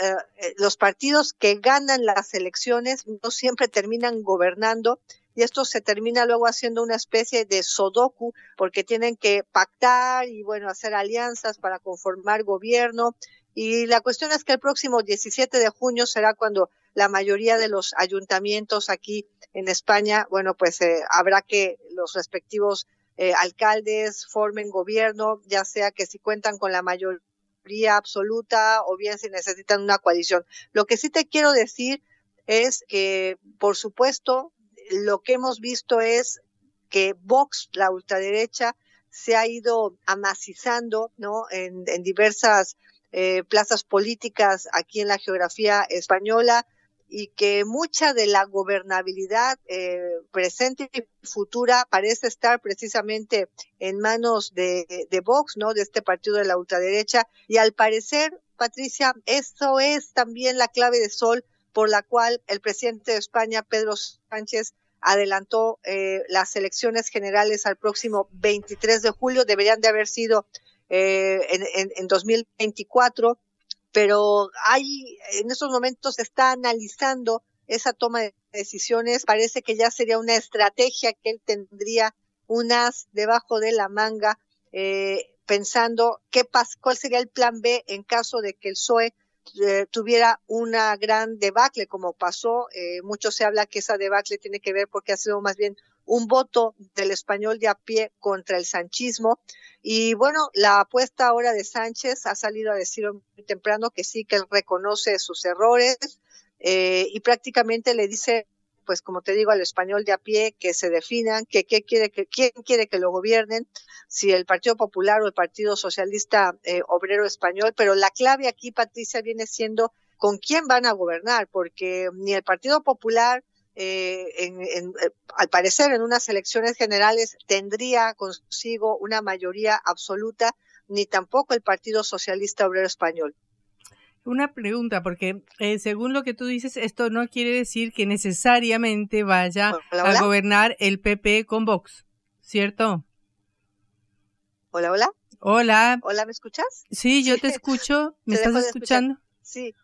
los partidos que ganan las elecciones no siempre terminan gobernando y esto se termina luego haciendo una especie de sodoku porque tienen que pactar y bueno, hacer alianzas para conformar gobierno. Y la cuestión es que el próximo 17 de junio será cuando la mayoría de los ayuntamientos aquí en España, bueno, pues eh, habrá que los respectivos eh, alcaldes formen gobierno, ya sea que si cuentan con la mayoría absoluta o bien si necesitan una coalición. Lo que sí te quiero decir es que, por supuesto, lo que hemos visto es que Vox, la ultraderecha, se ha ido amacizando en, en diversas eh, plazas políticas aquí en la geografía española y que mucha de la gobernabilidad eh, presente y futura parece estar precisamente en manos de, de Vox, ¿no? De este partido de la ultraderecha. Y al parecer, Patricia, eso es también la clave de sol por la cual el presidente de España, Pedro Sánchez, adelantó eh, las elecciones generales al próximo 23 de julio. Deberían de haber sido eh, en, en, en 2024, pero hay, en estos momentos se está analizando esa toma de decisiones. Parece que ya sería una estrategia que él tendría unas debajo de la manga, eh, pensando qué pas cuál sería el plan B en caso de que el PSOE eh, tuviera una gran debacle, como pasó. Eh, mucho se habla que esa debacle tiene que ver porque ha sido más bien un voto del español de a pie contra el sanchismo. Y bueno, la apuesta ahora de Sánchez ha salido a decir muy temprano que sí, que él reconoce sus errores eh, y prácticamente le dice pues como te digo, al español de a pie, que se definan, que, qué quiere que quién quiere que lo gobiernen, si el Partido Popular o el Partido Socialista eh, Obrero Español, pero la clave aquí, Patricia, viene siendo con quién van a gobernar, porque ni el Partido Popular, eh, en, al parecer en unas elecciones generales tendría consigo una mayoría absoluta, ni tampoco el Partido Socialista Obrero Español. Una pregunta, porque eh, según lo que tú dices, esto no quiere decir que necesariamente vaya a gobernar el PP con Vox, ¿cierto? Hola, hola. Hola. Hola, ¿me escuchas? Sí, yo te escucho. ¿Me estás escuchando? Sí.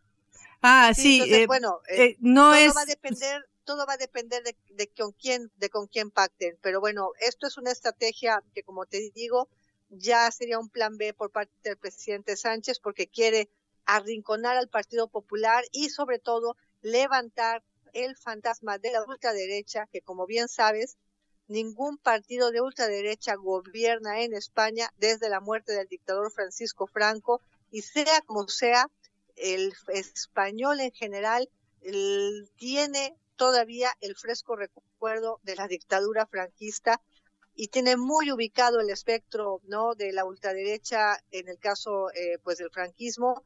Ah, sí. Eh, bueno, eh, no todo es. Va a depender, todo va a depender de, de, con quién, de con quién pacten. Pero bueno, esto es una estrategia que, como te digo, ya sería un plan B por parte del presidente Sánchez porque quiere arrinconar al Partido Popular y sobre todo levantar el fantasma de la ultraderecha, que como bien sabes, ningún partido de ultraderecha gobierna en España desde la muerte del dictador Francisco Franco y sea como sea, el español en general tiene todavía el fresco recuerdo de la dictadura franquista y tiene muy ubicado el espectro no de la ultraderecha en el caso eh, pues del franquismo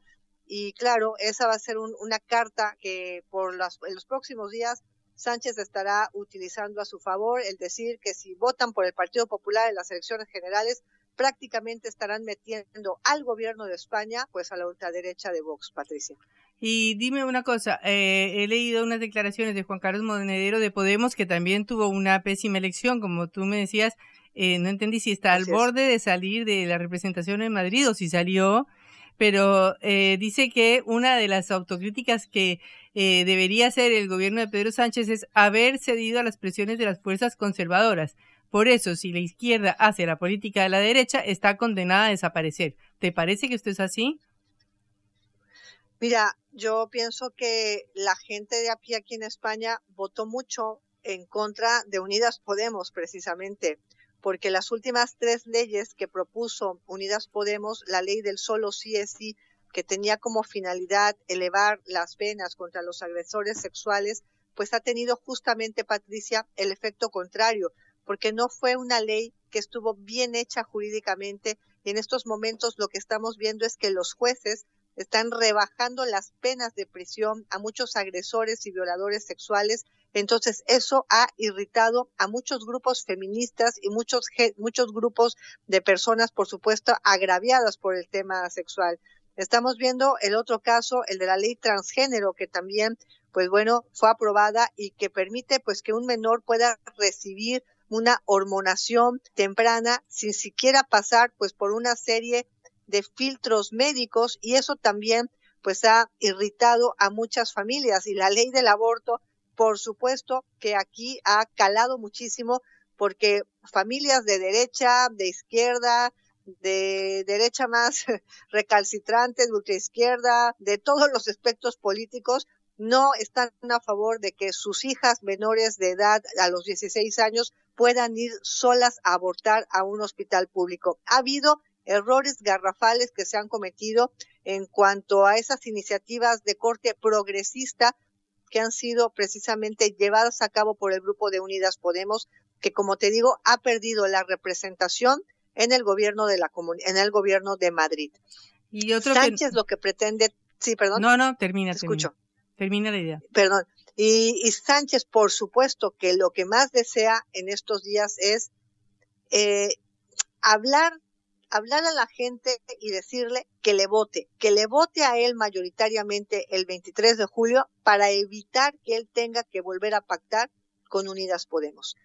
y claro, esa va a ser una carta que por las, en los próximos días Sánchez estará utilizando a su favor, el decir que si votan por el Partido Popular en las elecciones generales, prácticamente estarán metiendo al gobierno de España, pues a la ultraderecha de Vox, Patricia. Y dime una cosa, eh, he leído unas declaraciones de Juan Carlos Monedero de Podemos que también tuvo una pésima elección, como tú me decías, eh, no entendí si está al borde de salir de la representación en Madrid o si salió pero eh, dice que una de las autocríticas que eh, debería hacer el gobierno de Pedro Sánchez es haber cedido a las presiones de las fuerzas conservadoras. Por eso, si la izquierda hace la política de la derecha, está condenada a desaparecer. ¿Te parece que esto es así? Mira, yo pienso que la gente de a pie aquí en España votó mucho en contra de Unidas Podemos, precisamente porque las últimas tres leyes que propuso Unidas Podemos, la ley del solo sí es sí, que tenía como finalidad elevar las penas contra los agresores sexuales, pues ha tenido justamente, Patricia, el efecto contrario, porque no fue una ley que estuvo bien hecha jurídicamente y en estos momentos lo que estamos viendo es que los jueces están rebajando las penas de prisión a muchos agresores y violadores sexuales entonces, eso ha irritado a muchos grupos feministas y muchos, muchos grupos de personas, por supuesto, agraviadas por el tema sexual. Estamos viendo el otro caso, el de la ley transgénero, que también, pues bueno, fue aprobada y que permite, pues, que un menor pueda recibir una hormonación temprana sin siquiera pasar, pues, por una serie de filtros médicos y eso también, pues, ha irritado a muchas familias y la ley del aborto por supuesto que aquí ha calado muchísimo porque familias de derecha, de izquierda, de derecha más recalcitrante, de ultraizquierda, de todos los aspectos políticos, no están a favor de que sus hijas menores de edad a los 16 años puedan ir solas a abortar a un hospital público. Ha habido errores garrafales que se han cometido en cuanto a esas iniciativas de corte progresista que han sido precisamente llevadas a cabo por el grupo de Unidas Podemos, que como te digo, ha perdido la representación en el gobierno de la en el gobierno de Madrid. Y otro Sánchez lo que pretende, sí, perdón. No, no, termina, escucho. Termina la idea. Perdón. Y, Sánchez, por supuesto, que lo que más desea en estos días es eh, hablar hablar a la gente y decirle que le vote, que le vote a él mayoritariamente el 23 de julio para evitar que él tenga que volver a pactar con Unidas Podemos.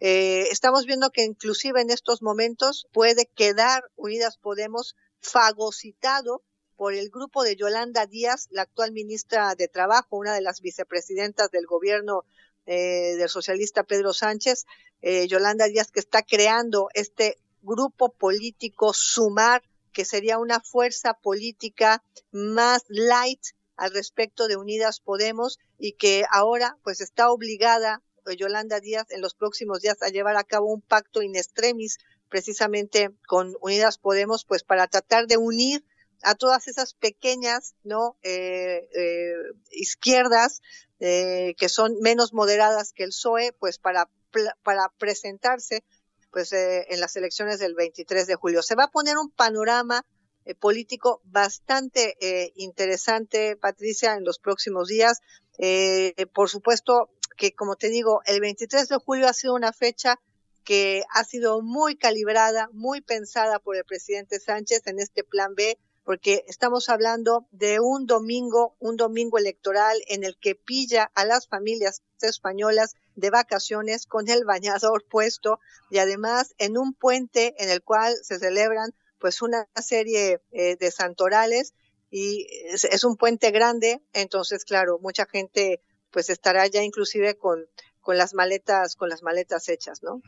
Eh, estamos viendo que inclusive en estos momentos puede quedar Unidas Podemos fagocitado por el grupo de Yolanda Díaz, la actual ministra de Trabajo, una de las vicepresidentas del gobierno eh, del socialista Pedro Sánchez, eh, Yolanda Díaz, que está creando este grupo político sumar, que sería una fuerza política más light al respecto de Unidas Podemos y que ahora pues está obligada eh, Yolanda Díaz en los próximos días a llevar a cabo un pacto in extremis precisamente con Unidas Podemos pues para tratar de unir a todas esas pequeñas no eh, eh, izquierdas que son menos moderadas que el PSOE pues para para presentarse pues eh, en las elecciones del 23 de julio. Se va a poner un panorama eh, político bastante eh, interesante, Patricia, en los próximos días. Eh, por supuesto que, como te digo, el 23 de julio ha sido una fecha que ha sido muy calibrada, muy pensada por el presidente Sánchez en este plan B, porque estamos hablando de un domingo, un domingo electoral en el que pilla a las familias españolas de vacaciones con el bañador puesto y además en un puente en el cual se celebran pues una serie eh, de santorales y es, es, un puente grande, entonces claro, mucha gente pues estará ya inclusive con, con las maletas, con las maletas hechas, ¿no?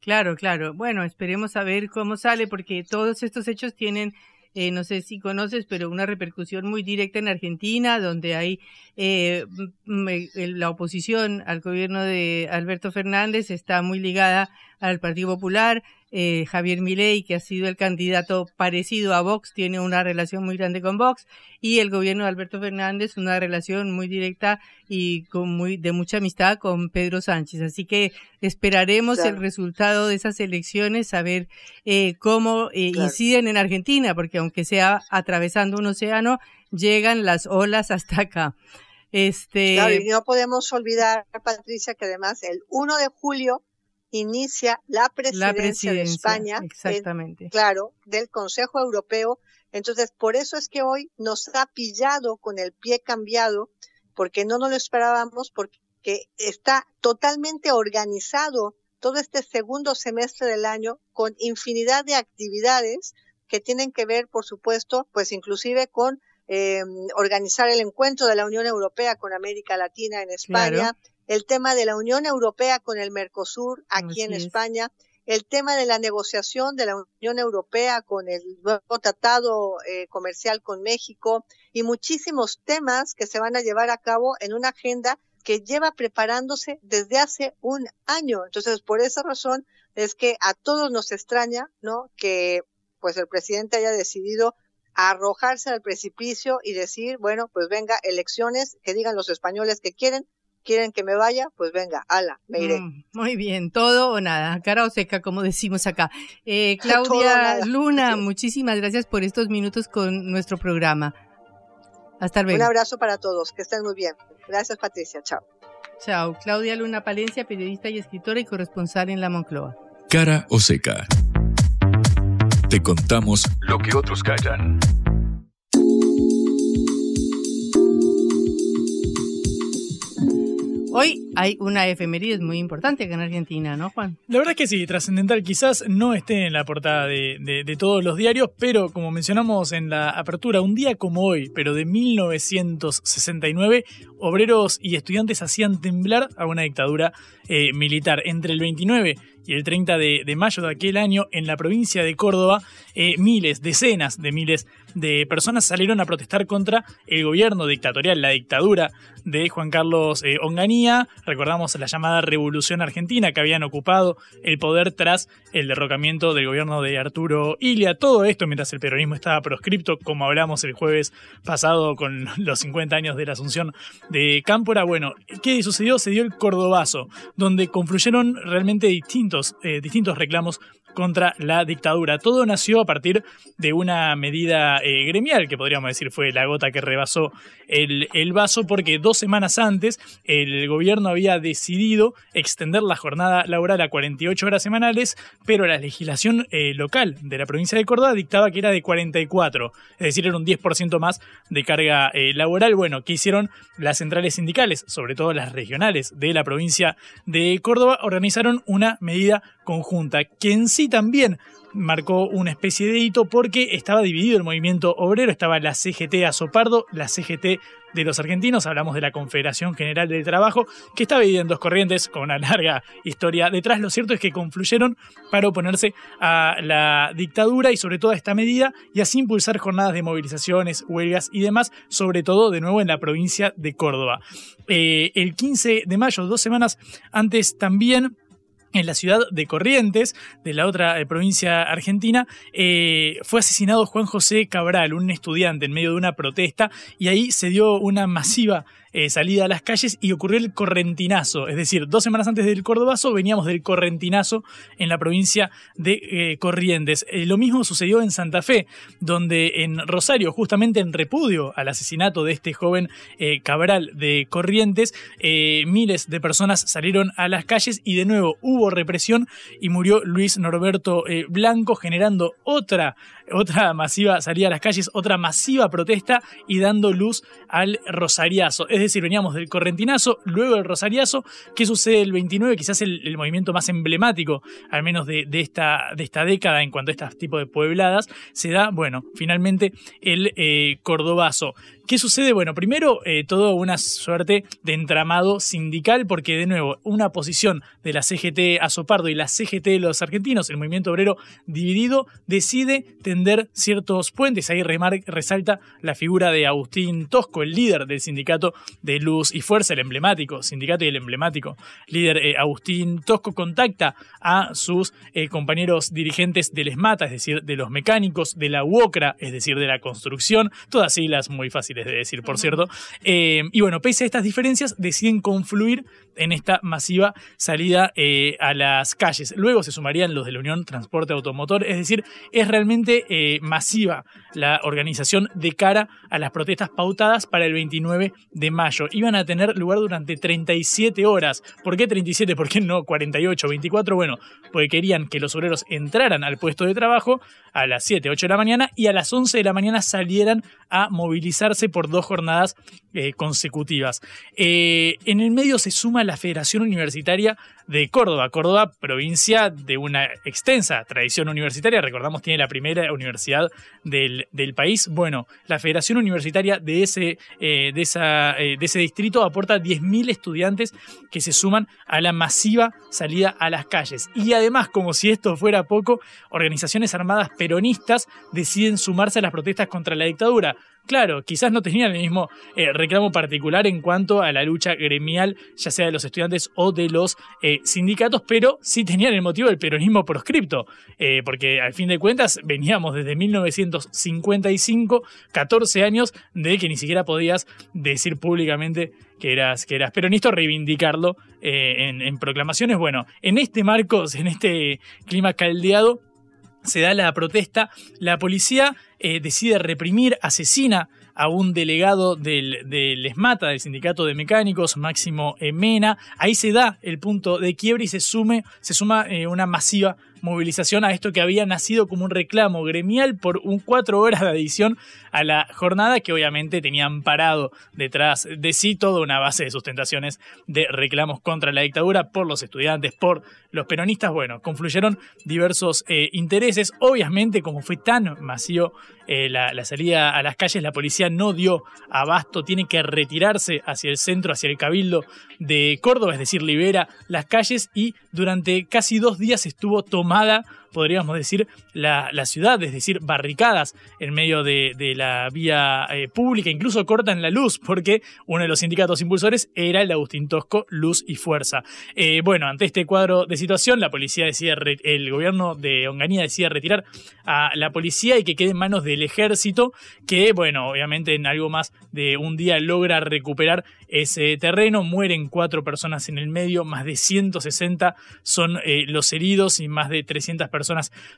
Claro, claro. Bueno, esperemos a ver cómo sale, porque todos estos hechos tienen eh, no sé si conoces, pero una repercusión muy directa en Argentina, donde hay eh, la oposición al gobierno de Alberto Fernández está muy ligada al Partido Popular, eh, Javier Milei, que ha sido el candidato parecido a Vox, tiene una relación muy grande con Vox, y el gobierno de Alberto Fernández una relación muy directa y con muy de mucha amistad con Pedro Sánchez. Así que esperaremos el resultado de esas elecciones, a ver eh, cómo eh, inciden en Argentina, porque aunque sea atravesando un océano, llegan las olas hasta acá. Este... Claro, y no podemos olvidar, Patricia, que además el 1 de julio inicia la presidencia, de España, exactamente. claro, del Consejo Europeo. Entonces, por eso es que hoy nos ha pillado con el pie cambiado, porque no nos lo esperábamos, porque está totalmente organizado todo este segundo semestre del año con infinidad de actividades que tienen que ver, por supuesto, pues inclusive con eh, organizar el encuentro de la Unión Europea con América Latina en España, el tema de la Unión Europea con el Mercosur aquí en España, el tema de la negociación de la Unión Europea con el nuevo tratado eh, comercial con México y muchísimos temas que se van a llevar a cabo en una agenda que lleva preparándose desde hace un año. Entonces, por esa razón es que a todos nos extraña, ¿no? Que pues el presidente haya decidido arrojarse al precipicio y decir, bueno, pues venga, elecciones, que digan los españoles que quieren, quieren que me vaya, pues venga, ala, me iré. Mm, muy bien, todo o nada, cara o seca, como decimos acá. Eh, Claudia Luna, muchísimas gracias por estos minutos con nuestro programa. Hasta luego. Un abrazo para todos, que estén muy bien. Gracias, Patricia, chao. Chao, Claudia Luna Palencia, periodista y escritora y corresponsal en la Moncloa. Cara o seca. Te contamos lo que otros callan. Hoy hay una efeméride muy importante acá en Argentina, ¿no, Juan? La verdad es que sí, trascendental. Quizás no esté en la portada de, todos los diarios, pero como mencionamos en la apertura, un día como hoy, pero de 1969, obreros y estudiantes hacían temblar a una dictadura eh, militar. Entre el 29 y el 30 de, mayo de aquel año, en la provincia de Córdoba, eh, miles, decenas de miles de personas salieron a protestar contra el gobierno dictatorial, la dictadura de Juan Carlos eh, Onganía. Recordamos la llamada Revolución Argentina que habían ocupado el poder tras el derrocamiento del gobierno de Arturo Ilia. Todo esto mientras el peronismo estaba proscripto, como hablamos el jueves pasado con los 50 años de la asunción de Cámpora. Bueno, ¿qué sucedió? Se dio el Cordobazo, donde confluyeron realmente distintos, eh, distintos reclamos contra la dictadura. Todo nació a partir de una medida eh, gremial, que podríamos decir fue la gota que rebasó el, vaso, porque dos semanas antes el gobierno había decidido extender la jornada laboral a 48 horas semanales, pero la legislación eh, local de la provincia de Córdoba dictaba que era de 44, es decir, era un 10% más de carga eh, laboral. Bueno, ¿qué hicieron las centrales sindicales, sobre todo las regionales de la provincia de Córdoba? Organizaron una medida conjunta, que en sí también marcó una especie de hito porque estaba dividido el movimiento obrero, estaba la CGT a Sopardo, la CGT de los argentinos, hablamos de la Confederación General del Trabajo, que estaba dividida en dos corrientes con una larga historia detrás. Lo cierto es que confluyeron para oponerse a la dictadura y sobre todo a esta medida y así impulsar jornadas de movilizaciones, huelgas y demás, sobre todo de nuevo en la provincia de Córdoba. Eh, el 15 de mayo, dos semanas antes también, en la ciudad de Corrientes, de la otra eh, provincia argentina, eh, fue asesinado Juan José Cabral, un estudiante, en medio de una protesta, y ahí se dio una masiva eh, salida a las calles y ocurrió el correntinazo. Es decir, dos semanas antes del Cordobazo veníamos del correntinazo en la provincia de eh, Corrientes. Eh, lo mismo sucedió en Santa Fe, donde en Rosario, justamente en repudio al asesinato de este joven Cabral de Corrientes, miles de personas salieron a las calles y de nuevo hubo represión y murió Luis Norberto Blanco, generando otra otra masiva salida a las calles, otra masiva protesta y dando luz al Rosariazo. Decir, veníamos del Correntinazo, luego del Rosariazo. ¿Qué sucede el 29? Quizás el, el movimiento más emblemático, al menos de, esta, de esta década en cuanto a este tipo de puebladas, se da, bueno, finalmente el eh, Cordobazo. ¿Qué sucede? Bueno, primero, eh, todo una suerte de entramado sindical, porque de nuevo, una posición de la CGT Azopardo y la CGT de los argentinos, el movimiento obrero dividido, decide tender ciertos puentes. Ahí resalta la figura de Agustín Tosco, el líder del sindicato de Luz y Fuerza, el emblemático sindicato y el emblemático líder eh, Agustín Tosco, contacta a sus eh, compañeros dirigentes del ESMATA, es decir, de los mecánicos, de la UOCRA, es decir, de la construcción, todas siglas muy fáciles de decir, por cierto. Eh, y bueno, pese a estas diferencias, deciden confluir en esta masiva salida eh, a las calles. Luego se sumarían los de la Unión Transporte Automotor, es decir, es realmente eh, masiva la organización de cara a las protestas pautadas para el 29 de mayo. Iban a tener lugar durante 37 horas. ¿Por qué 37? ¿Por qué no 48, 24? Bueno, porque querían que los obreros entraran al puesto de trabajo a las 7, 8 de la mañana y a las 11 de la mañana salieran a movilizarse por dos jornadas eh, consecutivas. En el medio se suma la Federación Universitaria de Córdoba. Córdoba, provincia de una extensa tradición universitaria, recordamos, tiene la primera universidad del, país. Bueno, la Federación Universitaria de ese, eh, de esa, de ese distrito aporta 10.000 estudiantes que se suman a la masiva salida a las calles. Y además, como si esto fuera poco, organizaciones armadas peronistas deciden sumarse a las protestas contra la dictadura. Claro, quizás no tenían el mismo eh, reclamo particular en cuanto a la lucha gremial, ya sea de los estudiantes o de los eh, sindicatos, pero sí tenían el motivo del peronismo proscripto, eh, porque al fin de cuentas veníamos desde 1955, 14 años de que ni siquiera podías decir públicamente que eras, que eras peronista, reivindicarlo en, en proclamaciones. Bueno, en este marco, en este clima caldeado, se da la protesta, la policía eh, decide reprimir, asesina a un delegado del, del ESMATA, del Sindicato de Mecánicos, Máximo Mena. Ahí se da el punto de quiebre y se, sume, se suma eh, una masiva movilización a esto que había nacido como un reclamo gremial por un cuatro horas de adición a la jornada que obviamente tenían parado detrás de sí toda una base de sustentaciones de reclamos contra la dictadura por los estudiantes, por los peronistas. Bueno, confluyeron diversos eh, intereses. Obviamente, como fue tan masivo eh, la, la, salida a las calles, la policía no dio abasto, tiene que retirarse hacia el centro, hacia el cabildo de Córdoba, es decir, libera las calles y durante casi dos días estuvo tomada podríamos decir, la, ciudad, es decir, barricadas en medio de, la vía eh, pública, incluso cortan la luz, porque uno de los sindicatos impulsores era el Agustín Tosco, Luz y Fuerza. Eh, bueno, ante este cuadro de situación, la policía decide, el gobierno de Onganía decide retirar a la policía y que quede en manos del ejército, que, bueno, obviamente en algo más de un día logra recuperar ese terreno. Mueren cuatro personas en el medio, más de 160 son eh, los heridos y más de 300 personas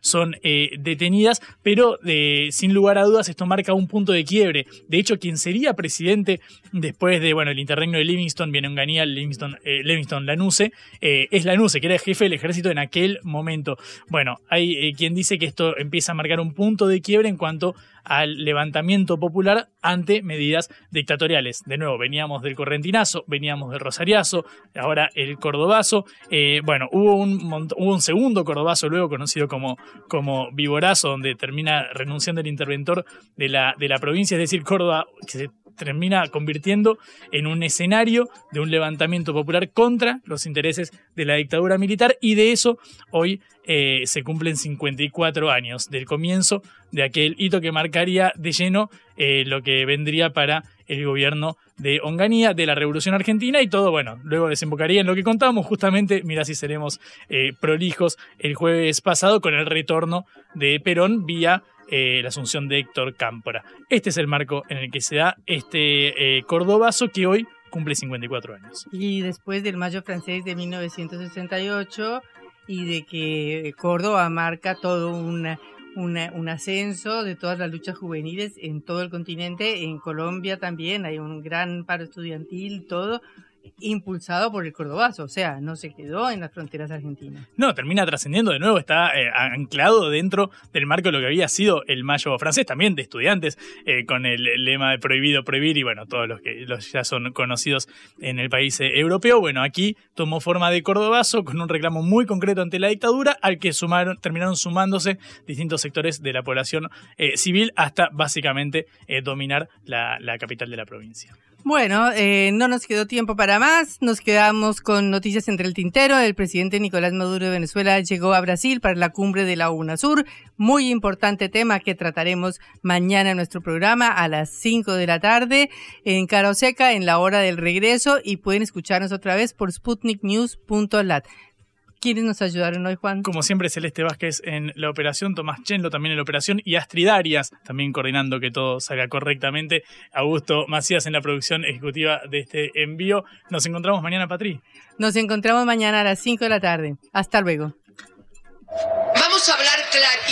son eh, detenidas, pero eh, sin lugar a dudas esto marca un punto de quiebre. De hecho, quien sería presidente después de, bueno, el interregno de Livingston, viene Unganía, Livingston, Livingston Lanuse, es Lanuse, que era el jefe del ejército en aquel momento. Bueno, hay quien dice que esto empieza a marcar un punto de quiebre en cuanto al levantamiento popular ante medidas dictatoriales. De nuevo, veníamos del correntinazo, veníamos del rosariazo, ahora el cordobazo. Eh, bueno, hubo un, un segundo cordobazo luego conocido como, como Viborazo, donde termina renunciando el interventor de la, de la provincia, es decir, Córdoba, que se termina convirtiendo en un escenario de un levantamiento popular contra los intereses de la dictadura militar y de eso hoy eh, se cumplen 54 años del comienzo de aquel hito que marcaría de lleno eh, lo que vendría para el gobierno de Onganía, de la Revolución Argentina y todo, bueno, luego desembocaría en lo que contábamos justamente, mira si seremos eh, prolijos, el jueves pasado con el retorno de Perón vía la asunción de Héctor Cámpora. Este es el marco en el que se da este cordobazo que hoy cumple 54 años. Y después del Mayo francés de 1968 y de que Córdoba marca todo una, una, un ascenso de todas las luchas juveniles en todo el continente, en Colombia también hay un gran paro estudiantil, todo, impulsado por el cordobazo, o sea, no se quedó en las fronteras argentinas. No, termina trascendiendo de nuevo, está eh, anclado dentro del marco de lo que había sido el mayo francés, también de estudiantes, eh, con el lema de prohibido prohibir y bueno, todos los que los ya son conocidos en el país eh, europeo. Bueno, aquí tomó forma de cordobazo con un reclamo muy concreto ante la dictadura, al que sumaron, terminaron sumándose distintos sectores de la población civil hasta básicamente dominar la capital de la provincia. Bueno, eh, no nos quedó tiempo para más. Nos quedamos con noticias entre el tintero. El presidente Nicolás Maduro de Venezuela llegó a Brasil para la cumbre de la UNASUR. Muy importante tema que trataremos mañana en nuestro programa a las 5 de la tarde en Caroseca en la hora del regreso y pueden escucharnos otra vez por sputniknews.lat. ¿Quiénes nos ayudaron hoy, Juan? Como siempre, Celeste Vázquez en la operación, Tomás Chenlo también en la operación y Astrid Arias también coordinando que todo salga correctamente. Augusto Macías en la producción ejecutiva de este envío. Nos encontramos mañana, Patri. Nos encontramos mañana a las 5 de la tarde. Hasta luego. Vamos a hablar clarito.